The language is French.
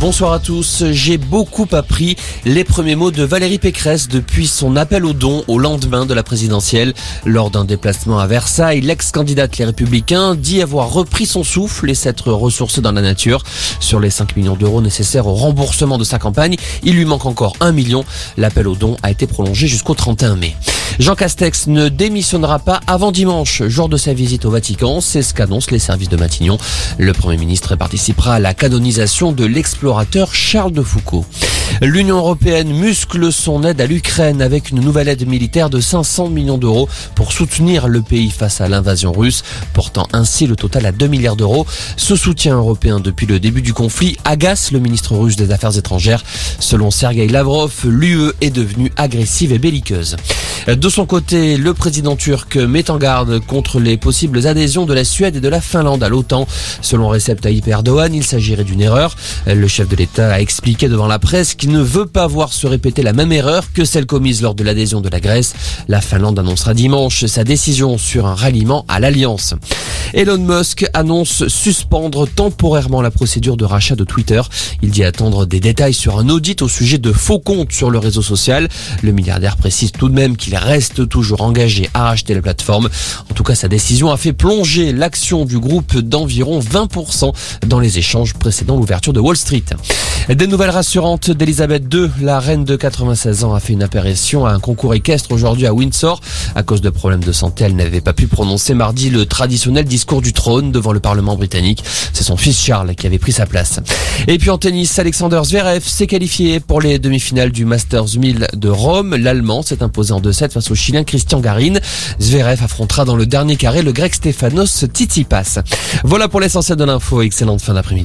Bonsoir à tous. J'ai beaucoup appris les premiers mots de Valérie Pécresse depuis son appel au don au lendemain de la présidentielle. Lors d'un déplacement à Versailles, l'ex-candidate Les Républicains dit avoir repris son souffle et s'être ressourcé dans la nature. Sur les 5 millions d'euros nécessaires au remboursement de sa campagne, il lui manque encore 1 million. L'appel au don a été prolongé jusqu'au 31 mai. Jean Castex ne démissionnera pas avant dimanche, jour de sa visite au Vatican. C'est ce qu'annoncent les services de Matignon. Le Premier ministre participera à la canonisation de l'explorateur Charles de Foucault. L'Union européenne muscle son aide à l'Ukraine avec une nouvelle aide militaire de 500 millions d'euros pour soutenir le pays face à l'invasion russe, portant ainsi le total à 2 milliards d'euros. Ce soutien européen depuis le début du conflit agace le ministre russe des Affaires étrangères. Selon Sergei Lavrov, l'UE est devenue agressive et belliqueuse. Son côté, le président turc met en garde contre les possibles adhésions de la Suède et de la Finlande à l'OTAN. Selon Recep Tayyip il s'agirait d'une erreur. Le chef de l'État a expliqué devant la presse qu'il ne veut pas voir se répéter la même erreur que celle commise lors de l'adhésion de la Grèce. La Finlande annoncera dimanche sa décision sur un ralliement à l'Alliance. Elon Musk annonce suspendre temporairement la procédure de rachat de Twitter. Il dit attendre des détails sur un audit au sujet de faux comptes sur le réseau social. Le milliardaire précise tout de même qu'il reste toujours engagé à racheter la plateforme. En tout cas, sa décision a fait plonger l'action du groupe d'environ 20% dans les échanges précédant l'ouverture de Wall Street. Des nouvelles rassurantes d'Elisabeth II, la reine de 96 ans a fait une apparition à un concours équestre aujourd'hui à Windsor. À cause de problèmes de santé, elle n'avait pas pu prononcer mardi le traditionnel discours du trône devant le Parlement britannique. C'est son fils Charles qui avait pris sa place. Et puis en tennis, Alexander Zverev s'est qualifié pour les demi-finales du Masters 1000 de Rome. L'Allemand s'est imposé en 2-7 face au Chilien Christian Garin. Zverev affrontera dans le dernier carré le grec Stefanos Tsitsipas. Voilà pour l'essentiel de l'info. Excellente fin d'après-midi.